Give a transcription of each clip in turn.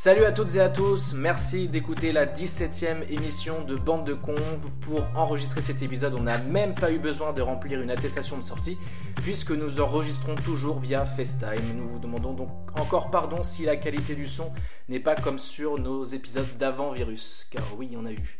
Salut à toutes et à tous, merci d'écouter la 17ème émission de Bande de Conve. Pour enregistrer cet épisode, on n'a même pas eu besoin de remplir une attestation de sortie, puisque nous enregistrons toujours via FaceTime. Nous vous demandons donc encore pardon si la qualité du son n'est pas comme sur nos épisodes d'avant virus, car oui, il y en a eu.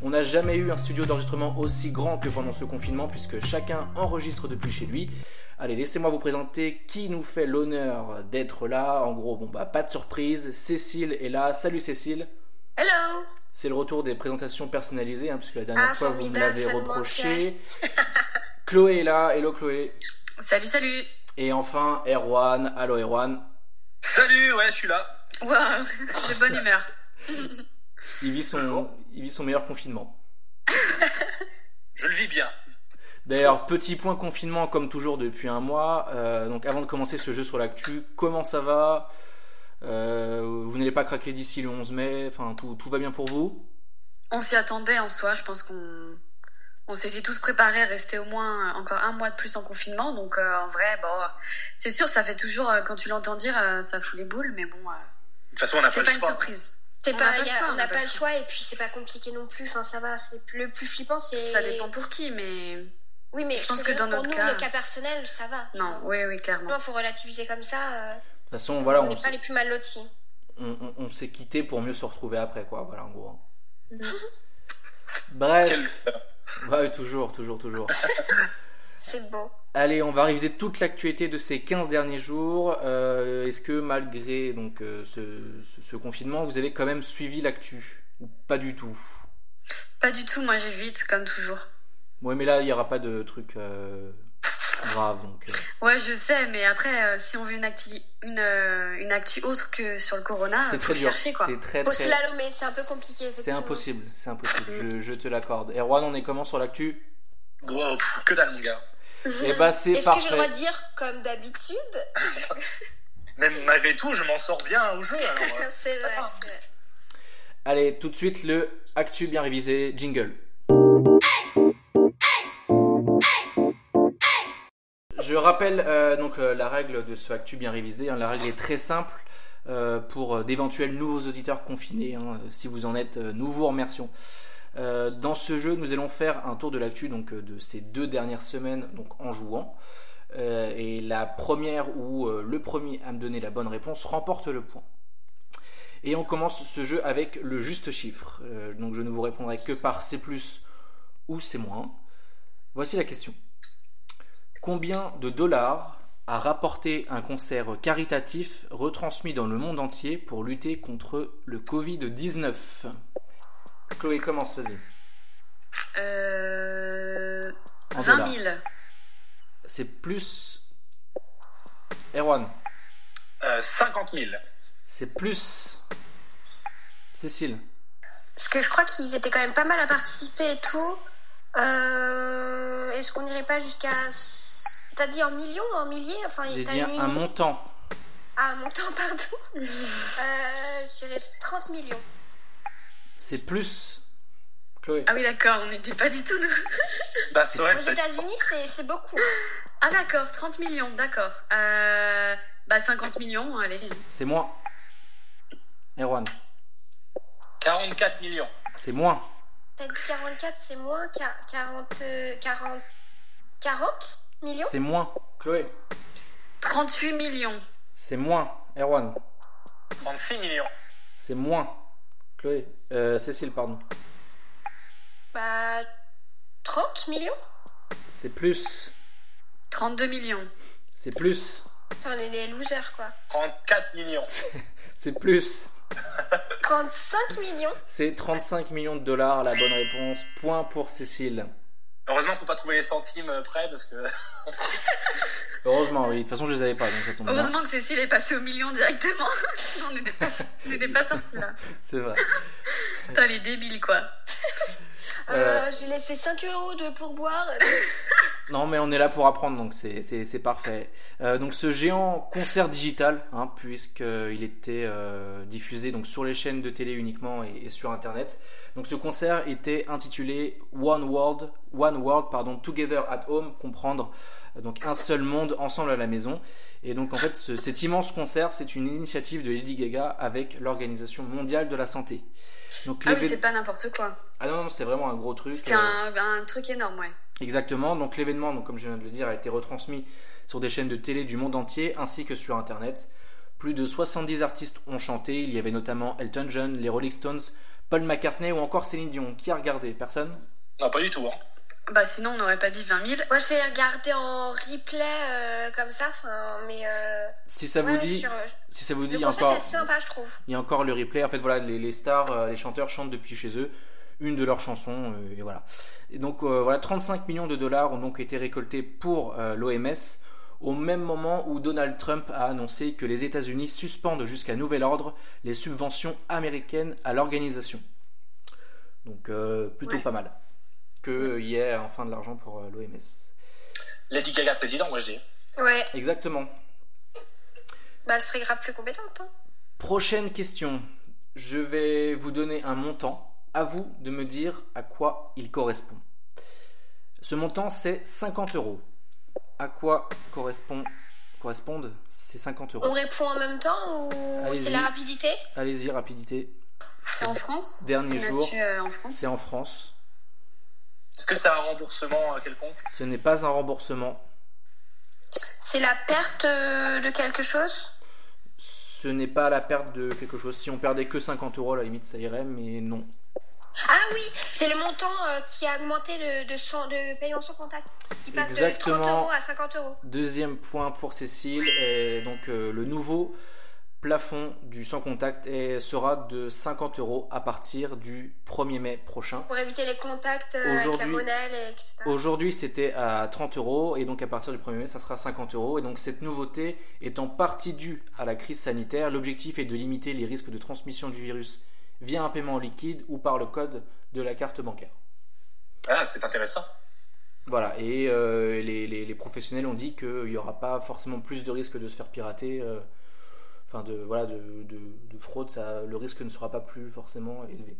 On n'a jamais eu un studio d'enregistrement aussi grand que pendant ce confinement, puisque chacun enregistre depuis chez lui. Allez, laissez-moi vous présenter qui nous fait l'honneur d'être là. En gros, bon bah pas de surprise, Cécile est là. Salut Cécile. Hello C'est le retour des présentations personnalisées, hein, puisque la dernière Ah, fois vous me l'avez reproché. Chloé est là. Hello Chloé. Salut, salut Et enfin Erwan. Allô Erwan. Salut, ouais, je suis là. Wow, de bonne humeur. Il vit son, Bonjour. il vit son meilleur confinement. Je le vis bien. D'ailleurs, petit point confinement comme toujours depuis un mois. Euh, donc avant de commencer ce jeu sur l'actu, comment ça va? Euh, Vous n'allez pas craquer d'ici le 11 mai Enfin, tout, tout va bien pour vous? On s'y attendait en soi, je pense qu'on on s'était tous préparés à rester au moins encore un mois de plus en confinement. Donc euh, en vrai, bon, c'est sûr, ça fait toujours, euh, quand tu l'entends dire, euh, ça fout les boules, mais bon, euh, De toute façon, on n'a pas pas une choix. surprise. C'est On pas, n'a pas le choix, on n'a pas le choix et puis c'est pas compliqué non plus. Enfin, ça va. C'est le plus flippant, c'est. Ça dépend pour qui, mais Oui, mais Je pense que dans notre nous, cas- le cas personnel, ça va. non, oui, oui, clairement. Non, faut relativiser comme ça. euh, De toute façon, voilà, on n'est pas les plus mal lotis. on, on- on s'est quitté pour mieux se retrouver après, quoi. Voilà, en gros. Mhm. Bref. Quel- Ouais, toujours, toujours, toujours. C'est beau. Allez, on va réviser toute l'actualité de ces 15 derniers jours. Euh, Est-ce que malgré donc euh, ce, ce- ce confinement, vous avez quand même suivi l'actu Ou pas du tout? Pas du tout, moi j'évite, comme toujours. Ouais, mais là, il n'y aura pas de truc euh, grave, donc... euh, Ouais, je sais, mais après, euh, si on veut une, acti une, euh, une actu autre que sur le corona, c'est très dur. chercher quoi. C'est très, très... slalomer, c'est un peu compliqué. C'est impossible, c'est impossible, je, je te l'accorde. Erwan, on est comment sur l'actu? Wow, pff, que dalle, mon gars. Eh bah, c'est Est-ce que j'ai le droit de dire comme d'habitude? Même malgré tout, je m'en sors bien au jeu. Alors, euh, C'est vrai. Ah. c'est vrai. Allez, tout de suite, le actu bien révisé, jingle. Je rappelle euh, donc euh, la règle de ce actu bien révisé. hein. La règle est très simple euh, pour d'éventuels nouveaux auditeurs confinés. hein. Si vous en êtes, nous vous remercions. Dans ce jeu, nous allons faire un tour de l'actu donc de ces deux dernières semaines, donc en jouant. Et la première ou le premier à me donner la bonne réponse remporte le point. Et on commence ce jeu avec le juste chiffre. Donc je ne vous répondrai que par C+, ou C-. Voici la question. Combien de dollars a rapporté un concert caritatif retransmis dans le monde entier pour lutter contre le Covid-19 Chloé, commence, vas-y. Euh... En 20 dollars. 000. C'est plus... Erwan, euh, 50 000. c'est plus... Cécile, Parce que je crois qu'ils étaient quand même pas mal à participer et tout. Euh, Est-ce qu'on n'irait pas jusqu'à. T'as dit en millions, en milliers Enfin, j'ai dit un, une- montant. Ah, un montant, pardon. euh, je dirais 30 millions. C'est plus... Chloé, Ah oui, d'accord, on n'était pas du tout nous. Bah, c'est vrai, Aux États-Unis, c'est c'est beaucoup. Ah d'accord, 30 millions, d'accord. Euh... Bah 50 millions, allez. c'est moins. Erwan, 44 millions. c'est moins. T'as dit 44, c'est moins. Qua- 40, euh, 40, 40 millions C'est moins. Chloé, 38 millions. c'est moins. Erwan, 36 millions. c'est moins. Chloé, euh, Cécile, pardon. Bah. 30 millions C'est plus. 32 millions. C'est plus. On est des losers, quoi. 34 millions. C'est plus. 35 millions C'est 35 millions de dollars, la bonne réponse. Point pour Cécile. Heureusement, faut pas trouver les centimes euh, près parce que. Heureusement, oui. De toute façon, je les avais pas, donc ça tombe bien. Heureusement que Cécile est passée au million directement. on n'était pas, on n'était pas sortis là. C'est vrai. Putain, les débiles quoi. Euh, J'ai laissé 5 euros de pourboire. Non, mais on est là pour apprendre, donc c'est c'est c'est parfait. Euh, donc ce géant concert digital, hein, puisqu'il était euh, diffusé donc sur les chaînes de télé uniquement et, et sur Internet. Donc ce concert était intitulé One World, One World, pardon, Together at Home, comprendre euh, donc un seul monde ensemble à la maison. Et donc en fait, ce- cet immense concert, c'est une initiative de Lady Gaga avec l'Organisation mondiale de la santé. Donc Ah oui, c'est pas n'importe quoi. ah non, non, c'est vraiment un gros truc. C'était euh, un, un truc énorme, ouais. Exactement. Donc l'événement, donc comme je viens de le dire, a été retransmis sur des chaînes de télé du monde entier ainsi que sur Internet. Plus de 70 artistes ont chanté. Il y avait notamment Elton John, les Rolling Stones, Paul McCartney ou encore Céline Dion. Qui a regardé? Personne? Non, pas du tout. Hein. Bah sinon, on n'aurait pas dit 20 000. Moi, je l'ai regardé en replay euh, comme ça, mais euh, Si ça vous ouais, dit, sur, si ça vous dit, le il y a encore, est sympa, je trouve. il y a encore le replay. En fait, voilà, les, les stars, euh, les chanteurs chantent depuis chez eux une de leurs chansons euh, et voilà. Et donc euh, voilà, 35 millions de dollars ont donc été récoltés pour euh, l'OMS au même moment où Donald Trump a annoncé que les États-Unis suspendent jusqu'à nouvel ordre les subventions américaines à l'organisation. Donc euh, plutôt Ouais. pas mal que y ait enfin de l'argent pour euh, l'OMS. Lady Gaga président, moi je dis. Ouais, Exactement. bah, elle serait grave plus compétente. Hein. Prochaine question. Je vais vous donner un montant. À vous de me dire à quoi il correspond. Ce montant, c'est 50 euros. À quoi correspond, correspondent ces 50 On euros répond en même temps ou c'est la rapidité? Allez-y, rapidité. C'est en France? Dernier jour. euh, C'est en France. Est-ce que c'est un remboursement euh, quelconque? Ce n'est pas un remboursement. C'est la perte euh, de quelque chose? Ce n'est pas la perte de quelque chose. Si on perdait que 50 euros, à la limite, ça irait, mais non. Ah oui, c'est le montant euh, qui a augmenté de, de, son- de paiement sans contact, qui passe Exactement. de 30 euros à 50 euros. Deuxième point pour Cécile, et donc euh, le nouveau plafond du sans contact est- sera de 50 euros à partir du 1er mai prochain. Pour éviter les contacts euh, avec la Aujourd'hui- monnaie, et etc. Aujourd'hui c'était à 30 euros et donc à partir du 1er mai ça sera 50 euros et donc cette nouveauté est en partie due à la crise sanitaire. L'objectif est de limiter les risques de transmission du virus via un paiement liquide ou par le code de la carte bancaire. Ah, c'est intéressant. Voilà, et euh, les, les- les professionnels ont dit qu'il n'y aura pas forcément plus de risque de se faire pirater. euh, Enfin, de, voilà, de, de- de fraude, ça, le risque ne sera pas plus forcément élevé.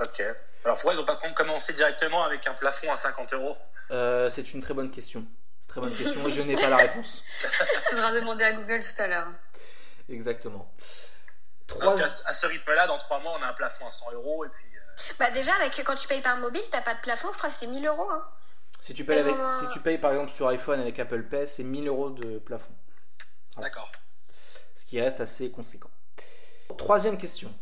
Ok. Alors pourquoi ils n'ont pas com- commencé directement avec un plafond à 50 euros? Euh, c'est une très bonne question. Très bonne question je n'ai pas la réponse. Faudra demander à Google tout à l'heure. Exactement. Parce Trois... qu'à à ce rythme-là, dans 3 mois, on a un plafond à 100 euros et puis. euh, Bah déjà, avec, quand tu payes par mobile, t'as pas de plafond, je crois que c'est 1000 euros. Hein. Si tu, payes avec, Euh, si tu payes par exemple sur iPhone avec Apple Pay, c'est 1000 euros de plafond. D'accord. ce qui reste assez conséquent. Troisième question.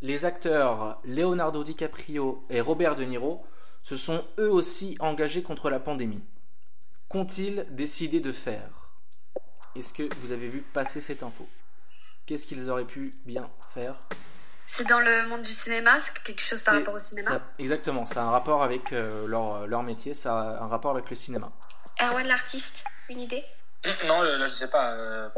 Les acteurs Leonardo DiCaprio et Robert De Niro se sont eux aussi engagés contre la pandémie. Qu'ont-ils décidé de faire? Est-ce que vous avez vu passer cette info? Qu'est-ce qu'ils auraient pu bien faire C'est dans le monde du cinéma C'est quelque chose par rapport au cinéma ça- Exactement, ça a un rapport avec euh, leur, leur métier, ça a un rapport avec le cinéma. Erwan l'artiste, une idée? Hum, Non, là, je sais pas. euh,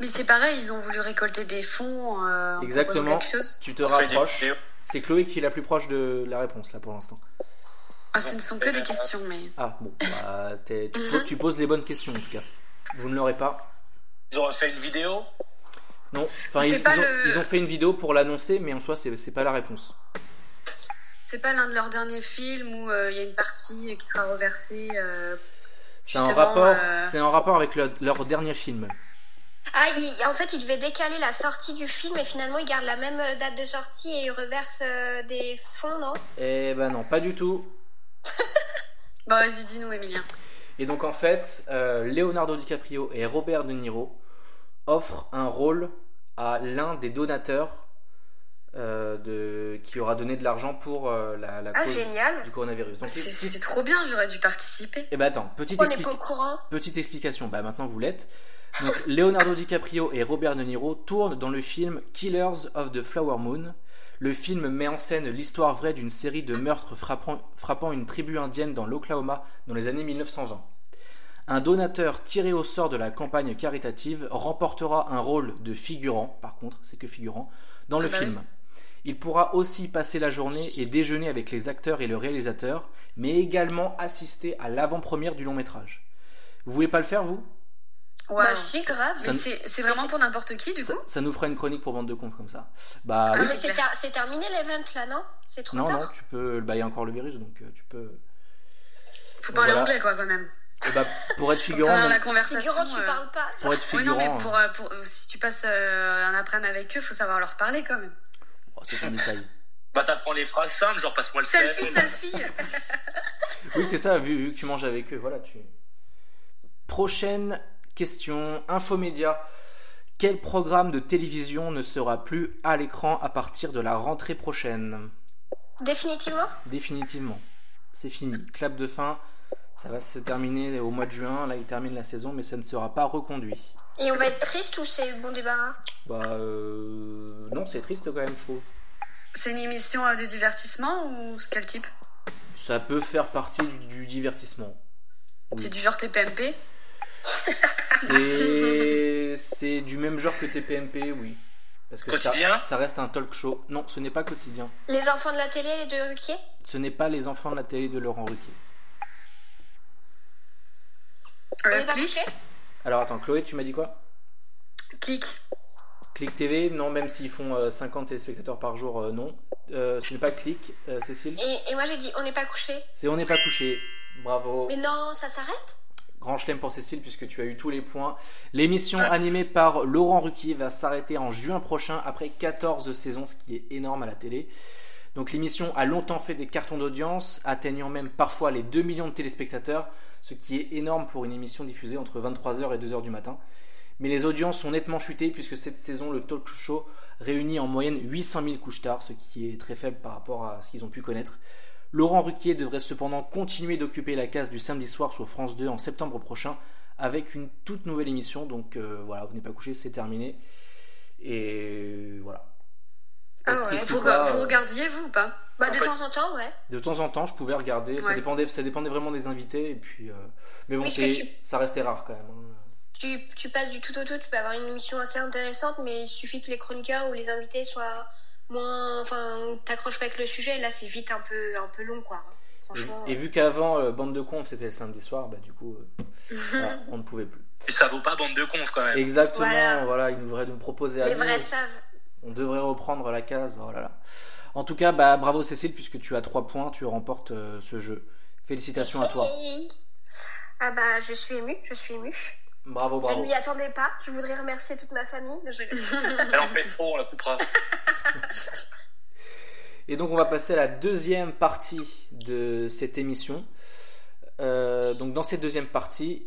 Mais c'est pareil, ils ont voulu récolter des fonds. Euh, en Exactement, quelque chose. tu te rapproches. C'est Chloé qui est la plus proche de la réponse là pour l'instant. Ah, ce ne sont que des questions, mais. Ah bon, bah, tu, poses, tu poses les bonnes questions en tout cas. Vous ne l'aurez pas Ils auraient fait une vidéo? Non. Enfin, C'est ils, pas ils ont, le- ils ont fait une vidéo pour l'annoncer, mais en soi, c'est c'est pas la réponse. C'est pas l'un de leurs derniers films où euh, il y a une partie qui sera reversée. euh, C'est justement, rapport, euh, c'est rapport avec le- leur dernier film. Ah, il- en fait, il devait décaler la sortie du film et finalement, il garde la même date de sortie et il reverse euh, des fonds, non? Eh ben non, pas du tout. Bah vas-y, dis-nous, Emilien. Et donc en fait, euh, Leonardo DiCaprio et Robert De Niro offrent un rôle à l'un des donateurs euh, de, qui aura donné de l'argent pour euh, la, la Ah, cause génial du coronavirus. Donc, C'est trop bien, j'aurais dû participer. Eh ben attends, petite, On n'est expli- pas au courant. petite explication. Bah maintenant vous l'êtes. Donc Leonardo DiCaprio et Robert De Niro tournent dans le film Killers of the Flower Moon. Le film met en scène l'histoire vraie d'une série de meurtres frappant, frappant une tribu indienne dans l'Oklahoma dans les années 1920. Un donateur tiré au sort de la campagne caritative remportera un rôle de figurant, par contre, c'est que figurant, dans le Ah bah film. Il pourra aussi passer la journée et déjeuner avec les acteurs et le réalisateur, mais également assister à l'avant-première du long métrage. Vous voulez pas le faire, vous? Wow. Bah, si, grave. Mais c'est c'est vraiment pour n'importe qui, du ça, coup ça nous fera une chronique pour bande de comptes comme ça. Bah, Ah, oui. mais c'est ter- terminé l'event là, non? C'est trop non, tard. non, tu peux. Bah, il y a encore le virus, donc euh, tu peux. Faut parler Voilà. anglais, quoi, quand même. Et bah, pour être figurant, tenir la conversation. Figurant, tu euh, parles pas. pour être Oui, non, figurant, mais pour, euh, pour- euh, si tu passes euh, un après-midi avec eux, faut savoir leur parler, quand même. oh, c'est un détail. Bah, t'apprends les phrases simples, genre passe-moi le Selfie, sel. selfie Oui, c'est ça, vu, vu que tu manges avec eux, voilà. Tu... Prochaine question, Infomédia. Quel programme de télévision ne sera plus à l'écran à partir de la rentrée prochaine? Définitivement? Définitivement. C'est fini. Clap de fin. Ça va se terminer au mois de juin. Là, il termine la saison, mais ça ne sera pas reconduit. Et on va être triste ou c'est bon débarras? Bah, euh... non, c'est triste quand même, je trouve. C'est une émission euh, de divertissement ou c'est quel type? Ça peut faire partie du, du divertissement. C'est du genre TPMP C'est c'est du même genre que TPMP, oui. Parce que ça, Quotidien? ça reste un talk show. Non, ce n'est pas quotidien. Les enfants de la télé et de Ruquier? Ce n'est pas les enfants de la télé de Laurent Ruquier. On Euh, Alors attends, Chloé, tu m'as dit quoi? Click. Click TV, non, même s'ils font euh, 50 téléspectateurs par jour, euh, non. Euh, ce n'est pas Click, euh, Cécile. et, et moi j'ai dit on n'est pas couché. C'est On n'est pas couché. Bravo. Mais non, ça s'arrête? Grand chelem pour Cécile puisque tu as eu tous les points. L'émission animée par Laurent Ruquier va s'arrêter en juin prochain après 14 saisons, ce qui est énorme à la télé. Donc l'émission a longtemps fait des cartons d'audience, atteignant même parfois les 2 millions de téléspectateurs, ce qui est énorme pour une émission diffusée entre 23h et 2h du matin. Mais les audiences sont nettement chutées puisque cette saison, le talk show réunit en moyenne 800 000 couches tard, ce qui est très faible par rapport à ce qu'ils ont pu connaître. Laurent Ruquier devrait cependant continuer d'occuper la case du samedi soir sur France 2 en septembre prochain avec une toute nouvelle émission. Donc euh, voilà, vous n'êtes pas couché, c'est terminé. Et voilà. Ah ouais, Vous, ou pas, vous euh, regardiez, vous, ou pas? Bah de fait- temps en temps, ouais. De temps en temps, je pouvais regarder. Ça dépendait, ça dépendait vraiment des invités. Et puis, euh, mais bon, Oui, tu- ça restait rare quand même. hein. Tu, tu passes du tout au tout, tu peux avoir une émission assez intéressante, mais il suffit que les chroniqueurs ou les invités soient moins. Enfin, t'accroches pas avec le sujet, là c'est vite un peu, un peu long quoi. Et, Franchement. et vu qu'avant, euh, bande de cons, c'était le samedi soir, bah du coup, euh, voilà, on ne pouvait plus. Ça vaut pas bande de cons quand même. Exactement. Voilà. Voilà, il nous devrait nous proposer à les nous. vrais savent. On devrait reprendre la case. Oh là là. En tout cas, bah, bravo Cécile, puisque tu as 3 points, tu remportes euh, ce jeu. Félicitations à toi. Ah bah je suis émue, je suis émue. Bravo, Je ne bravo. m'y attendais pas. Je voudrais remercier toute ma famille. Je- Elle en fait trop, on la coupera. Et donc, on va passer à la deuxième partie de cette émission. Euh, donc, dans cette deuxième partie,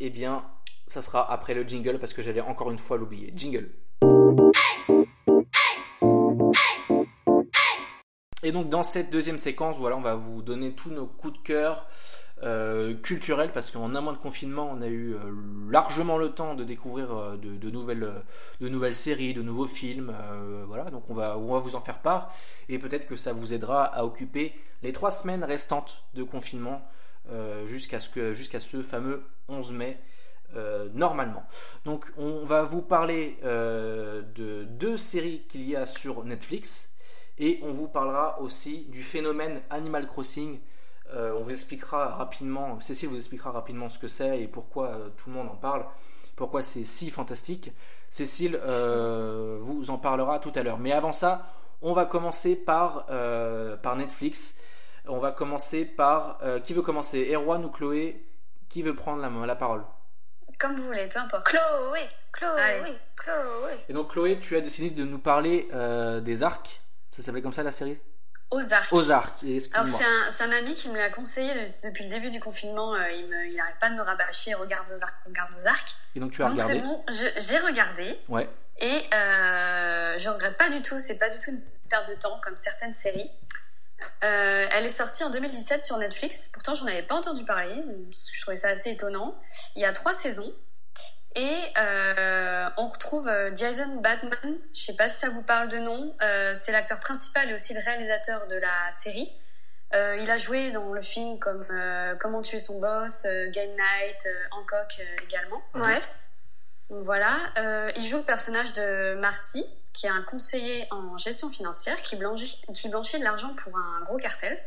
eh bien, ça sera après le jingle, parce que j'allais encore une fois l'oublier. Jingle. Et donc dans cette deuxième séquence, voilà, on va vous donner tous nos coups de cœur euh, culturels parce qu'en un mois de confinement, on a eu euh, largement le temps de découvrir euh, de, nouvelles, de nouvelles séries, de nouveaux films, voilà. Donc on va, on va vous en faire part et peut-être que ça vous aidera à occuper les trois semaines restantes de confinement jusqu'à ce ce fameux 11 mai. normalement. Donc on va vous parler de deux séries qu'il y a sur Netflix et on vous parlera aussi du phénomène Animal Crossing. Euh, on vous expliquera rapidement, Cécile vous expliquera rapidement ce que c'est et pourquoi euh, tout le monde en parle, pourquoi c'est si fantastique. Cécile euh, vous en parlera tout à l'heure. Mais avant ça, on va commencer par, par Netflix. On va commencer par... qui veut commencer? Erwan ou Chloé? Qui veut prendre la, la parole? Comme vous voulez, peu importe. Chloé, Chloé, Allez. Chloé. Et donc Chloé, tu as décidé de nous parler des arcs. Ça s'appelait comme ça la série? Ozark. Ozark. Alors c'est un, ami qui me l'a conseillé de- depuis le début du confinement. euh, il me, il arrête pas de me rabâcher. Regarde Ozark, regarde Ozark. Et donc tu as Donc c'est regardé? bon, j'ai regardé Ouais. et euh, je regrette pas du tout. C'est pas du tout une perte de temps comme certaines séries. Euh, elle est sortie en 2017 sur Netflix. Pourtant, j'en avais pas entendu parler. Je trouvais ça assez étonnant. Il y a trois saisons. Et euh, on retrouve euh, Jason Batman. Je sais pas si ça vous parle de nom. Euh, c'est l'acteur principal et aussi le réalisateur de la série. Euh, il a joué dans le film comme euh, Comment tuer son boss, euh, Game Night, Hancock également. Ouais. Donc voilà, euh, il joue le personnage de Marty, qui est un conseiller en gestion financière qui blanchit, qui blanchit de l'argent pour un gros cartel.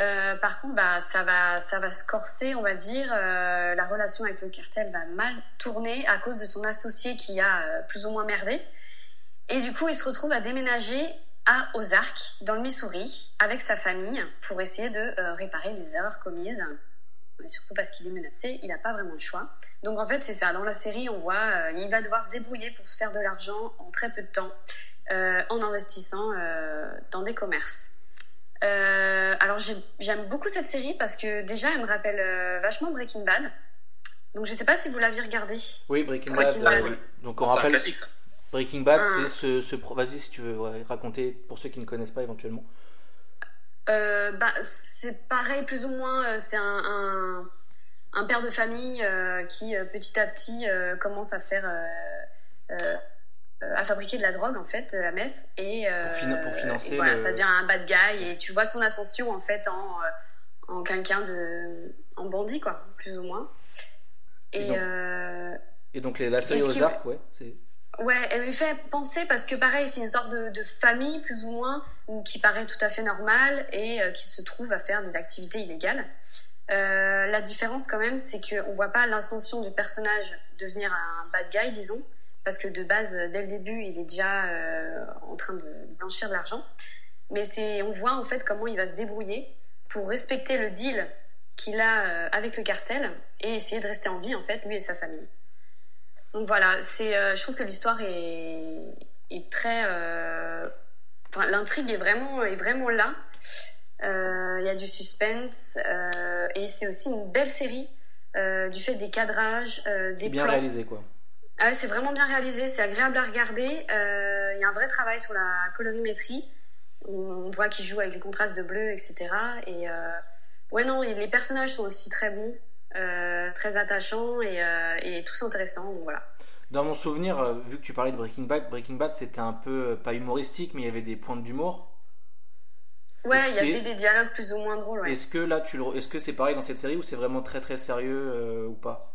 Euh, par contre, bah, ça va, ça va se corser, on va dire. Euh, la relation avec le cartel va mal tourner à cause de son associé qui a euh, plus ou moins merdé. Et du coup, il se retrouve à déménager à Ozark, dans le Missouri, avec sa famille, pour essayer de réparer les erreurs commises. Et surtout parce qu'il est menacé, il n'a pas vraiment le choix. Donc en fait, c'est ça. Dans la série, on voit, il va devoir se débrouiller pour se faire de l'argent en très peu de temps, en investissant dans des commerces. Euh, alors j'ai- j'aime beaucoup cette série parce que déjà, elle me rappelle euh, vachement Breaking Bad. Donc je sais pas si vous l'aviez regardé. Oui, Breaking, Breaking Bad. Bad. euh, Donc on c'est un rappelle, classique, ça. Breaking Bad, Ah. c'est ce, Vas-y si tu veux ouais, raconter pour ceux qui ne connaissent pas éventuellement. Euh, bah, c'est pareil, plus ou moins. C'est un, un, un père de famille euh, qui, petit à petit, euh, commence à faire, euh, euh, euh, à fabriquer de la drogue en fait, de la meth, et, euh, Pour fina- pour financer et voilà, le- ça devient un bad guy. Et tu vois son ascension en fait en, euh, en quelqu'un de, en bandit quoi, plus ou moins. Et Et, donc- euh, Et donc les, la série qu'il- Ozark, ouais, c'est. Ouais, elle me fait penser parce que pareil, c'est une sorte de, de famille plus ou moins qui paraît tout à fait normale et euh, qui se trouve à faire des activités illégales. Euh, la différence quand même, c'est qu'on voit pas l'ascension du personnage devenir un bad guy, disons, parce que de base, dès le début, il est déjà euh, en train de blanchir de l'argent. Mais c'est, on voit en fait comment il va se débrouiller pour respecter le deal qu'il a euh, avec le cartel et essayer de rester en vie en fait, lui et sa famille. Donc voilà, c'est, euh, je trouve que l'histoire est, est très, euh, enfin l'intrigue est vraiment, est vraiment là. Euh, Il y a du suspense euh, et c'est aussi une belle série euh, du fait des cadrages, euh, des C'est bien plans. réalisé quoi. Ah c'est vraiment bien réalisé, c'est agréable à regarder. Euh, Il y a un vrai travail sur la colorimétrie. On voit qu'il joue avec les contrastes de bleu, etc. Et euh, ouais, non, et les personnages sont aussi très bons, euh, très attachants et, et tous intéressants. Donc voilà. Dans mon souvenir, vu que tu parlais de Breaking Bad, Breaking Bad c'était un peu pas humoristique, mais il y avait des points d'humour. Ouais, il y avait des dialogues plus ou moins drôles. Ouais. Est-ce que là, tu le... est-ce que c'est pareil dans cette série ou c'est vraiment très très sérieux euh, ou pas?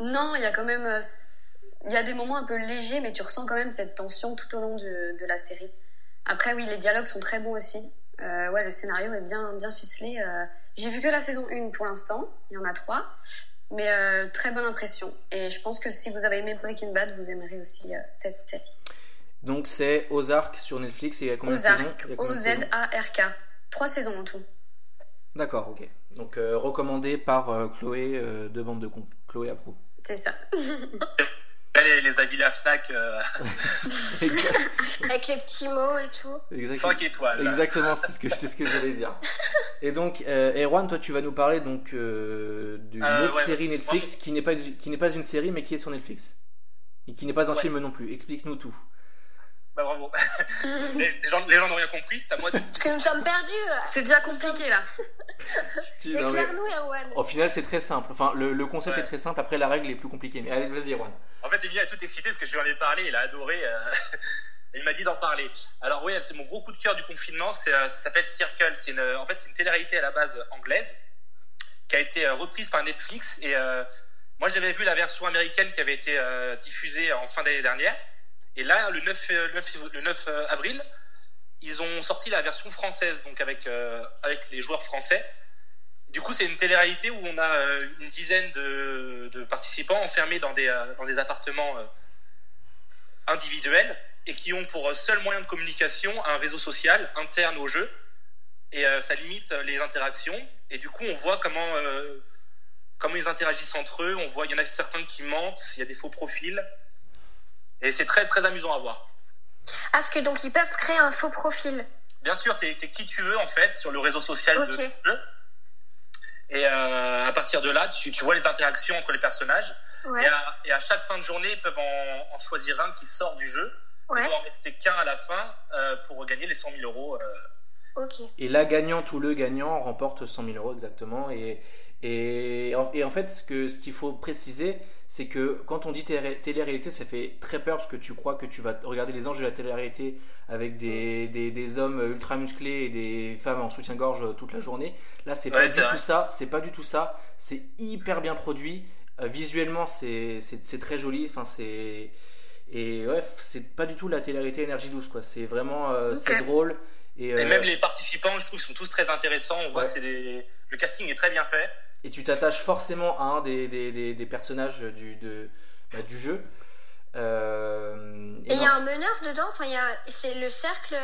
Non, il y a quand même, il y a des moments un peu légers, mais tu ressens quand même cette tension tout au long de, de la série. Après, oui, les dialogues sont très bons aussi. Euh, ouais, le scénario est bien, bien ficelé. euh. J'ai vu que la saison 1 pour l'instant. Il y en a trois. Mais euh, très bonne impression. Et je pense que si vous avez aimé Breaking Bad, vous aimerez aussi cette série. Donc c'est Ozark sur Netflix et il y a combien Ozark, de saisons? O-Z-A-R-K. Trois saisons en tout. D'accord, ok. Donc recommandé par Chloé de bande de compte. Chloé approuve. C'est ça. Les, les avis de la FNAC, euh, Avec les petits mots et tout. Exactement. 5 étoiles. Exactement, c'est ce que c'est ce que j'allais dire. Et donc, euh, Erwan, toi, tu vas nous parler donc euh, d'une Euh, autre ouais, série ouais. Netflix qui n'est pas qui n'est pas une série mais qui est sur Netflix et qui n'est pas un Ouais. film non plus. Explique-nous tout. Bah bravo. les, les gens, les gens n'ont rien compris, c'est à moi de... Parce que nous sommes perdus. C'est déjà compliqué là. Mais Éclaire-nous, Erwan. Au final, c'est très simple. Enfin, le, le concept Ouais. est très simple. Après, la règle est plus compliquée. Mais allez, vas-y, Erwan. En fait, Emilia est tout excité parce que je lui en ai parlé, il a adoré. euh, et il m'a dit d'en parler. Alors oui, c'est mon gros coup de cœur du confinement. C'est, euh, ça s'appelle Circle. C'est une, en fait, c'est une télé-réalité à la base anglaise qui a été euh, reprise par Netflix. Et euh, moi, j'avais vu la version américaine qui avait été euh, diffusée en fin d'année dernière. Et là, le 9, euh, 9 le 9 euh, avril, ils ont sorti la version française, donc avec euh, avec les joueurs français. Du coup, c'est une télé-réalité où on a une dizaine de, participants enfermés dans des, appartements individuels et qui ont pour seul moyen de communication un réseau social interne au jeu. Et ça limite les interactions. Et du coup, on voit comment, comment ils interagissent entre eux. On voit, il y en a certains qui mentent, il y a des faux profils. Et c'est très, très amusant à voir. Ah, ce que donc ils peuvent créer un faux profil. Bien sûr, t'es es qui tu veux en fait sur le réseau social Ok. de jeu. Et euh, à partir de là, tu, tu vois les interactions entre les personnages. Ouais. Et, à, et à chaque fin de journée, ils peuvent en, en choisir un qui sort du jeu. Ouais. Il doit en rester qu'un à la fin euh, pour gagner les 100 000 euros. euh. Et la gagnante ou le gagnant remporte 100 000 euros exactement. Et, et, en- et en fait, ce que ce qu'il faut préciser, c'est que quand on dit télé- télé-réalité, ça fait très peur parce que tu crois que tu vas regarder les anges de la télé-réalité avec des, des, des hommes ultra musclés et des femmes en soutien-gorge toute la journée. Là, c'est Ouais, pas du tout ça. C'est pas du tout ça. C'est hyper bien produit. Euh, visuellement, c'est très joli. Enfin, c'est Et ouais, c'est pas du tout la télé-réalité énergie douce, quoi. C'est vraiment, euh, c'est drôle. Et, Et euh, même les participants, je trouve, sont tous très intéressants. On voit, c'est des... le casting est très bien fait. et tu t'attaches forcément à un des, des, des, des personnages du, de, bah, du jeu. Euh, Et il y a un meneur dedans, enfin, il y a, c'est le cercle,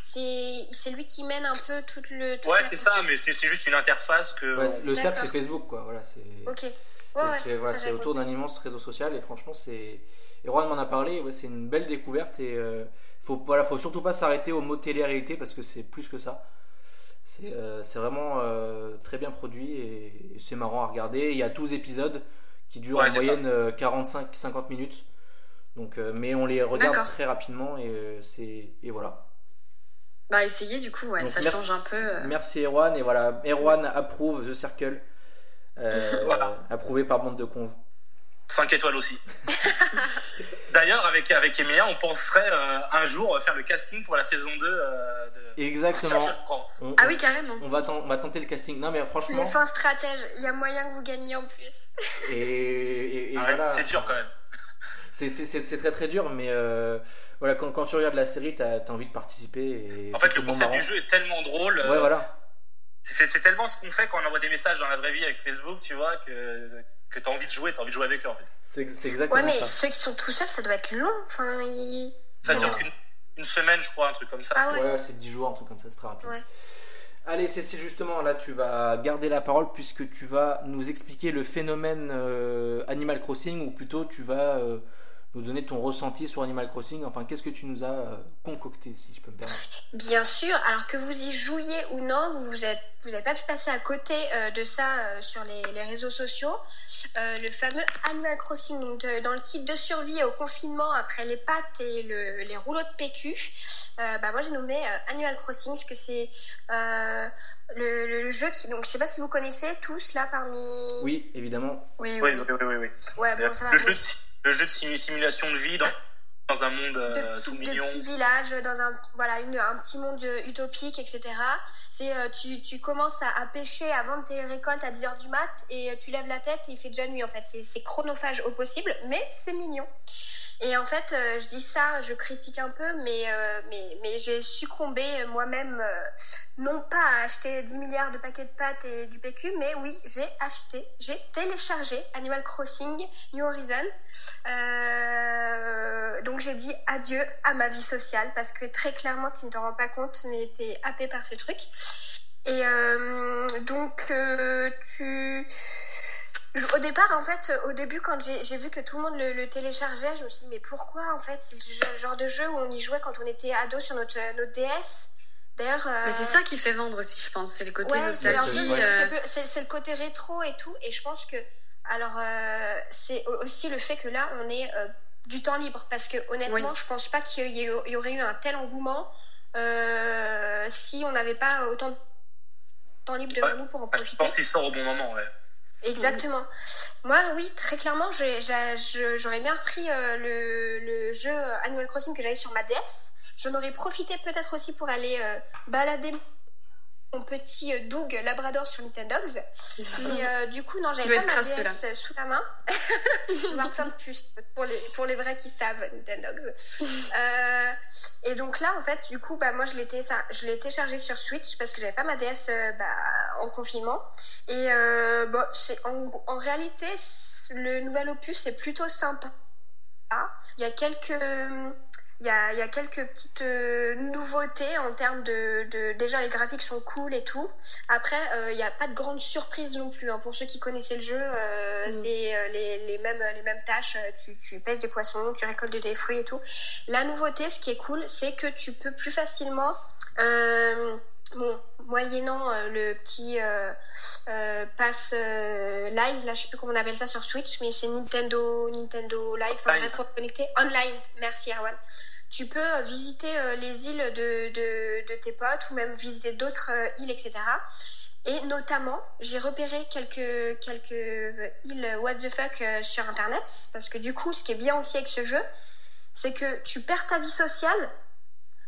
c'est, c'est lui qui mène un peu tout le. toute Ouais, c'est ça, mais c'est c'est juste une interface que. ouais, le cercle, c'est Facebook, quoi. Voilà, c'est. Ok. Ouais, c'est voilà, autour d'un immense réseau social et franchement c'est et Juan m'en a parlé ouais, c'est une belle découverte et euh, faut voilà faut surtout pas s'arrêter au mot télé-réalité parce que c'est plus que ça. C'est euh, vraiment euh, très bien produit et, et c'est marrant à regarder. Il y a 12 épisodes qui durent Ouais, en moyenne 45-50 minutes. Donc euh, mais on les regarde très rapidement et euh, c'est et voilà. Bah, essayer, du coup, ouais, Donc, ça merci- change un peu. euh. merci Erwan. Et voilà Erwan approuve The Circle. Euh, Voilà. approuvé par bande de conv 5 étoiles aussi. D'ailleurs, avec, avec Emilia, on penserait euh, un jour faire le casting pour la saison 2 euh, de exactement France. On- Ah oui, carrément. On va, ten- on va tenter le casting. Non, mais franchement. Les fins stratèges, il y a moyen que vous gagniez en plus. Et, et- et Arrête, voilà. C'est dur quand même. C'est- très très dur, mais euh, voilà, quand, quand tu regardes la série, t'as as envie de participer. Et En fait, le concept marrant. du jeu est tellement drôle. euh, Ouais, voilà. C'est c'est tellement ce qu'on fait quand on envoie des messages dans la vraie vie avec Facebook, tu vois, que, que t'as envie de jouer, t'as envie de jouer avec eux en fait. C'est c'est exactement Ouais, mais ça. ceux qui sont tout seuls, ça doit être long. Enfin, ils... Ça dure qu'une une semaine, je crois, un truc comme ça. Ah ouais. Ouais, c'est 10 jours, un truc comme ça, c'est très rapide. Ouais. Allez, Cécile, justement, là, tu vas garder la parole puisque tu vas nous expliquer le phénomène euh, Animal Crossing, ou plutôt tu vas euh, nous donner ton ressenti sur Animal Crossing. Enfin, qu'est-ce que tu nous as euh, concocté, si je peux me permettre? Bien sûr, alors que vous y jouiez ou non, vous vous êtes, vous avez pas pu passer à côté euh, de ça euh, sur les, les réseaux sociaux. Euh, le fameux Animal Crossing, donc de- dans le kit de survie au confinement après les pâtes et le- les rouleaux de PQ. euh, bah moi j'ai nommé euh, Animal Crossing parce que c'est euh, le, le jeu qui, donc je sais pas si vous connaissez tous là parmi. Oui, évidemment. Oui, Oui, oui. oui, oui, oui. oui. Ouais, bon, ça va. le, jeu, le jeu de simu- simulation de vie dans, dans un monde de euh, petits, tout de mignon. petits villages dans un voilà une, un petit monde utopique etc c'est euh, tu, tu commences à, à pêcher vendre tes récoltes à 10h du mat et euh, tu lèves la tête et il fait déjà nuit en fait. C'est chronophage au possible mais c'est mignon et en fait euh, je dis ça je critique un peu mais euh, mais, mais j'ai succombé moi-même euh, non pas à acheter 10 milliards de paquets de pâtes et du PQ mais oui j'ai acheté j'ai téléchargé Animal Crossing New Horizon euh, donc j'ai dit adieu à ma vie sociale parce que très clairement tu ne te rends pas compte mais t'es happé par ce truc. Et euh, donc euh, tu... je- Au départ, en fait, au début, quand j'ai vu que tout le monde le, le téléchargeait, je me suis dit, mais pourquoi, en fait C'est le jeu- genre de jeu où on y jouait quand on était ado sur notre, notre DS. D'ailleurs... Mais euh, c'est ça qui fait vendre aussi, je pense. C'est le côté Ouais, c'est nostalgie. euh, c'est le côté rétro et tout. Et je pense que, alors, euh, c'est au- aussi le fait que là, on est euh, du temps libre. Parce que honnêtement, Oui. je pense pas qu'il y, aurait eu un tel engouement euh, si on n'avait pas autant de temps libre devant Ouais. nous pour en Ah, je profiter. pense qu'il sort au bon moment, ouais. Exactement. Moi, oui, très clairement, j'aurais bien repris euh, le, le jeu Animal Crossing que j'avais sur ma DS. J'en aurais profité peut-être aussi pour aller euh, balader mon petit euh, Doug Labrador sur Nintendogs. Mais euh, du coup, non, j'avais pas ma DS sous la main. Je vais plein de puces pour les, pour les vrais qui savent Nintendogs. Euh, et donc là, en fait, du coup, bah, moi, je l'ai téléchargé, sur Switch parce que j'avais pas ma DS euh, bah, en confinement. Et c'est en, en réalité, le nouvel opus est plutôt sympa. Il y a quelques, il y a, y a quelques petites euh, nouveautés en termes de, de, déjà les graphiques sont cool et tout. Après, euh, il n'y a pas de grande surprise non plus. hein. Pour ceux qui connaissaient le jeu, euh, Mm. c'est euh, les, les mêmes les mêmes tâches. Euh, Tu, tu pêches des poissons, tu récoltes des fruits et tout. La nouveauté, ce qui est cool, c'est que tu peux plus facilement euh, Bon, moyennant euh, le petit euh, euh, pass euh, live, là je sais plus comment on appelle ça sur Switch, mais c'est Nintendo Nintendo Live, enfin bref pour te connecter online. Merci Erwan. Tu peux euh, visiter euh, les îles de, de, de tes potes ou même visiter d'autres îles, etc. Et notamment, j'ai repéré quelques quelques îles what the fuck euh, sur internet parce que du coup, ce qui est bien aussi avec ce jeu, c'est que tu perds ta vie sociale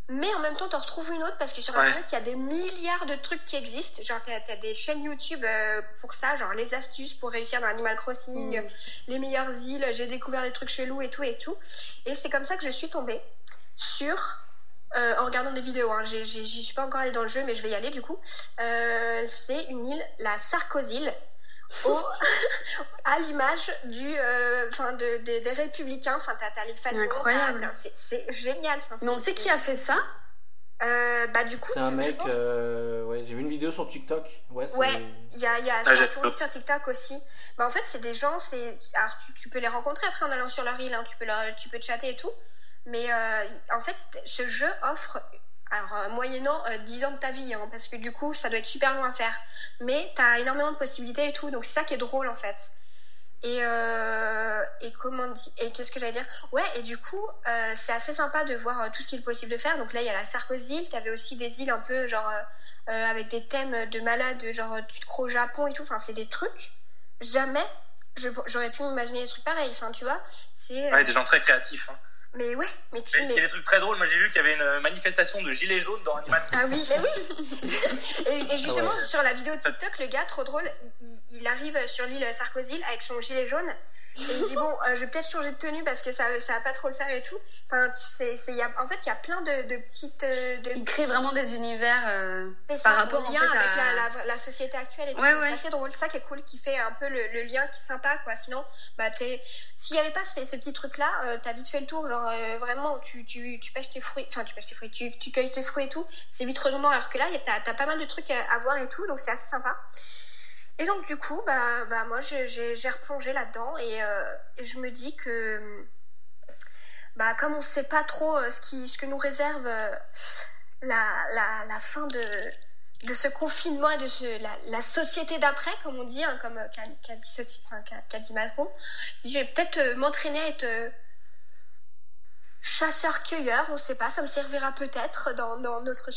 mais en même temps, t'en retrouves une autre parce que sur Ouais. Internet, il y a des milliards de trucs qui existent. Genre, t'as as des chaînes YouTube euh, pour ça, genre les astuces pour réussir dans Animal Crossing, Mm. les meilleures îles, j'ai découvert des trucs chelous et tout et tout. Et c'est comme ça que je suis tombée sur, euh, en regardant des vidéos, hein, j'ai- j'ai- j'y suis pas encore allée dans le jeu, mais je vais y aller du coup. Euh, c'est une île, la Sarkozyle, au, à l'image du, euh, enfin, de, des- républicains. Enfin, t'as t'as les fans. Incroyable. C'est c'est génial. Mais on sait qui a fait ça? Euh, bah du coup, C'est un mec, pense- euh, ouais, j'ai vu une vidéo sur TikTok. Ouais, il y a, il y a Ah, ça a j'ai- tourné sur TikTok aussi. Bah en fait, c'est des gens, c'est alors tu, tu peux les rencontrer après en allant sur leur île, hein, tu peux leur, tu peux chatter et tout. Mais euh, en fait, ce jeu offre alors euh, moyennant euh, 10 ans de ta vie, hein, parce que du coup, ça doit être super long à faire. Mais t'as énormément de possibilités et tout, donc c'est ça qui est drôle en fait. Et euh, et comment et qu'est-ce que j'allais dire? Ouais, et du coup, euh, c'est assez sympa de voir euh, tout ce qu'il est possible de faire. Donc là, il y a la Sarkozy, t'avais aussi des îles un peu genre euh, euh, avec des thèmes de malades, genre tu te crois au Japon et tout. Enfin, c'est des trucs. Jamais j'aurais pu m'imaginer des trucs pareils. Enfin, tu vois, c'est. euh, Ouais, des gens très créatifs. Hein. Mais ouais, mais tu. Mais il y a des trucs très drôles. Moi, j'ai vu qu'il y avait une manifestation de gilets jaunes dans Animal Ah oui. mais oui. et, et justement, Ah ouais. sur la vidéo TikTok, le gars, trop drôle, il, il- arrive sur l'île Sarkozy avec son gilet jaune. Et il dit bon, euh, je vais peut-être changer de tenue parce que ça, ça va pas trop le faire et tout. Enfin, c'est, c'est, il y a, en fait, il y a plein de, de petites, euh, de Il crée vraiment des univers euh, par ça, rapport en en lien fait avec à... la, la, la société actuelle et tout. Ouais, ouais. C'est assez drôle, ça qui est cool, qui fait un peu le, le lien qui est sympa, quoi. Sinon, bah, t'es, s'il y avait pas ces petits trucs-là, euh, t'as vite fait le tour, genre, euh, vraiment, tu, tu, tu pêches tes fruits, enfin, tu pêches tes fruits, tu, tu cueilles tes fruits et tout. C'est vite redondant, alors que là, t'as, t'as pas mal de trucs à, voir et tout, donc c'est assez sympa. Et donc, du coup, bah, bah, moi, j'ai, replongé là-dedans et, euh, et je me dis que, bah, comme on sait pas trop euh, ce qui, ce que nous réserve la, la, la fin de, de ce confinement et de ce, la, la société d'après, comme on dit, hein, comme qu'a dit, enfin, qu'a- qu'a dit Macron, je vais peut-être m'entraîner à être chasseur-cueilleur, on sait pas, ça me servira peut-être dans, dans notre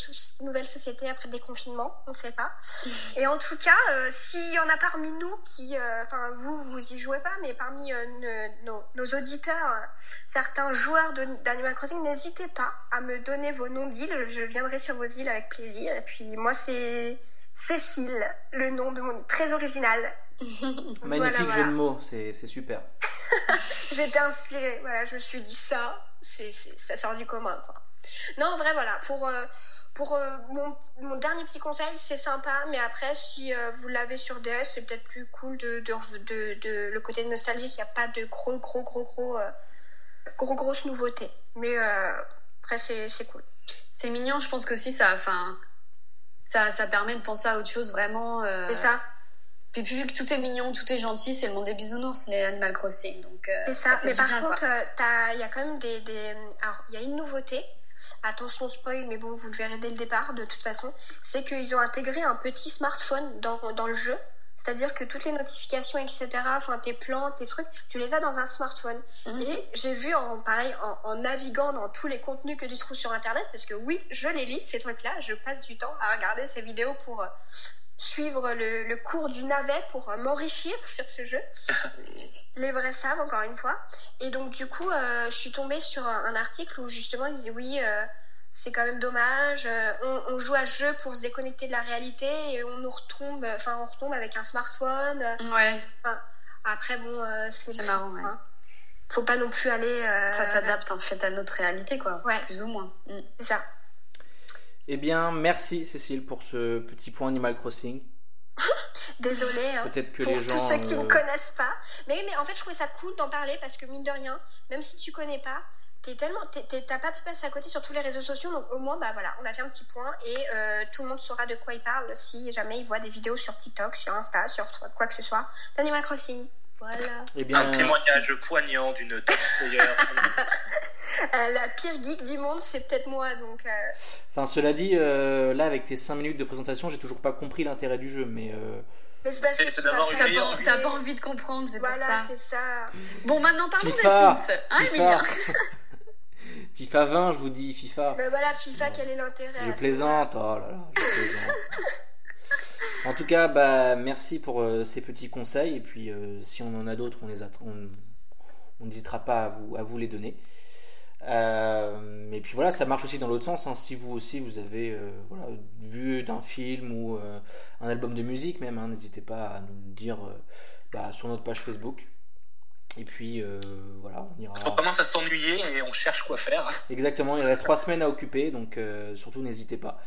nouvelle société après le déconfinement, on sait pas. Et en tout cas, euh, s'il y en a parmi nous qui, euh, enfin vous, vous y jouez pas, mais parmi euh, ne- nos, nos auditeurs, certains joueurs de- d'Animal Crossing, n'hésitez pas à me donner vos noms d'îles, je viendrai sur vos îles avec plaisir. Et puis moi c'est Cécile, le nom de mon île, très original. Magnifique Voilà, jeu voilà. de mots, c'est c'est super. J'étais inspirée, voilà, je me suis dit ça, c'est, ça sort du commun, quoi. Non, en vrai, voilà, pour, euh, pour euh, mon, mon dernier petit conseil, c'est sympa, mais après, si euh, vous l'avez sur DS, c'est peut-être plus cool de, de, de, de- le côté nostalgique, il n'y a pas de gros, gros, gros, gros, gros, grosses nouveautés. Mais après, c'est, c'est cool. C'est mignon, je pense que si ça, enfin, ça, ça permet de penser à autre chose vraiment. C'est ça, Puis vu que tout est mignon, tout est gentil, c'est le monde des bisounours, les Animal Crossing. Donc, euh, c'est ça. Mais par bien, contre, euh, il y a quand même des, des... Alors, il y a une nouveauté. Attention spoil, mais bon, vous le verrez dès le départ, de toute façon. C'est qu'ils ont intégré un petit smartphone dans, dans le jeu. C'est-à-dire que toutes les notifications, etc., enfin tes plans, tes trucs, tu les as dans un smartphone. Mhm. Et j'ai vu, en pareil, en, en naviguant dans tous les contenus que tu trouves sur Internet, parce que oui, je les lis, ces trucs-là, je passe du temps à regarder ces vidéos pour euh, suivre le, le cours du navet, pour euh, m'enrichir sur ce jeu. les vrais savent, encore une fois. Et donc, du coup, euh, je suis tombée sur un, un article où justement, il disait oui, euh, c'est quand même dommage, euh, on, on joue à ce jeu pour se déconnecter de la réalité et on nous retombe, enfin, on retombe avec un smartphone. Ouais, Après, bon, c'est C'est marrant, ouais. hein. Faut pas non plus aller. euh, ça s'adapte en fait à notre réalité, quoi. Ouais. Plus ou moins. Mm. C'est ça. Eh bien, merci Cécile pour ce petit point Animal Crossing. Désolée. Hein, Peut-être que pour les gens. tous ceux qui euh, ne connaissent pas. Mais, mais en fait, je trouvais ça cool d'en parler parce que mine de rien, même si tu connais pas, t'es tellement, t'as pas pu passer à côté sur tous les réseaux sociaux. Donc au moins, bah voilà, on a fait un petit point et euh, tout le monde saura de quoi il parle si jamais il voit des vidéos sur TikTok, sur Insta, sur quoi que ce soit d'Animal Crossing. Voilà. Eh bien, Un témoignage poignant d'une top player. Euh, la pire geek du monde, c'est peut-être moi. Donc euh, enfin, cela dit, euh, là, avec tes 5 minutes de présentation, j'ai toujours pas compris l'intérêt du jeu, mais. euh, mais c'est parce que tu une pas envie de comprendre, c'est pour Voilà, ça. c'est ça. Bon, maintenant parlons FIFA, des Sims. Hein, FIFA. FIFA 20, je vous dis, FIFA. Mais voilà, FIFA, quel est l'intérêt Je plaisante, oh là là, je plaisante. en tout cas, bah, merci pour euh, ces petits conseils. Et puis, euh, si on en a d'autres, on les on n'hésitera pas à vous, à vous les donner. Euh, et puis voilà, ça marche aussi dans l'autre sens. hein. Si vous aussi vous avez voilà, vu d'un film ou un album de musique même, hein, n'hésitez pas à nous le dire bah, sur notre page Facebook. Et puis euh, voilà, on ira. On commence à s'ennuyer et on cherche quoi faire. Exactement, il reste trois semaines à occuper, donc euh, surtout n'hésitez pas.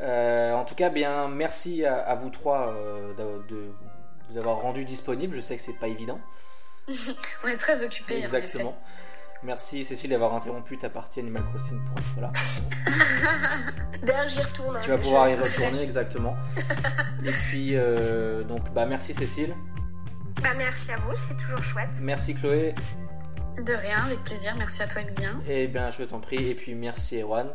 Euh, en tout cas, bien merci à, à vous trois euh, de, de vous avoir rendu disponible. Je sais que c'est pas évident. On est très occupés. Exactement. Merci Cécile d'avoir interrompu ta partie Animal Crossing pour être là. D'ailleurs, j'y retourne. hein, tu vas pouvoir y retourner exactement. Et puis euh, donc bah merci Cécile, Bah, merci à vous, c'est toujours chouette. merci Chloé, De rien, avec plaisir. Merci à toi, Emilien. et bien je t'en prie, et puis merci Erwan.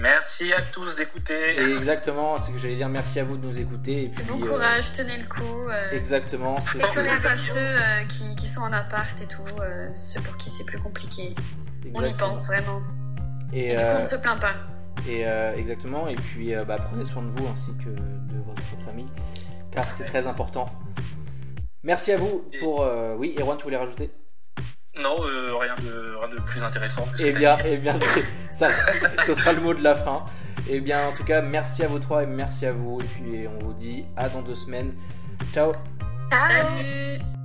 Merci à tous d'écouter. Exactement, c'est ce que j'allais dire, merci à vous de nous écouter. Et puis Bon euh, courage, tenez le coup. euh, exactement, les à ceux euh, qui, qui sont en appart et tout, euh, ceux pour qui c'est plus compliqué. On y pense vraiment. Et, Et, du coup, on ne se plaint pas. Et euh, exactement, et puis euh, bah, prenez soin de vous ainsi que de votre famille, car c'est très important. Merci à vous pour... euh, oui, Erwan, tu voulais rajouter? Non, euh, rien, de, rien de plus intéressant. que Eh que bien, eh bien ça, ce sera le mot de la fin. Eh bien, en tout cas, merci à vous trois et merci à vous. Et puis, on vous dit à dans deux semaines. Ciao Ciao Salut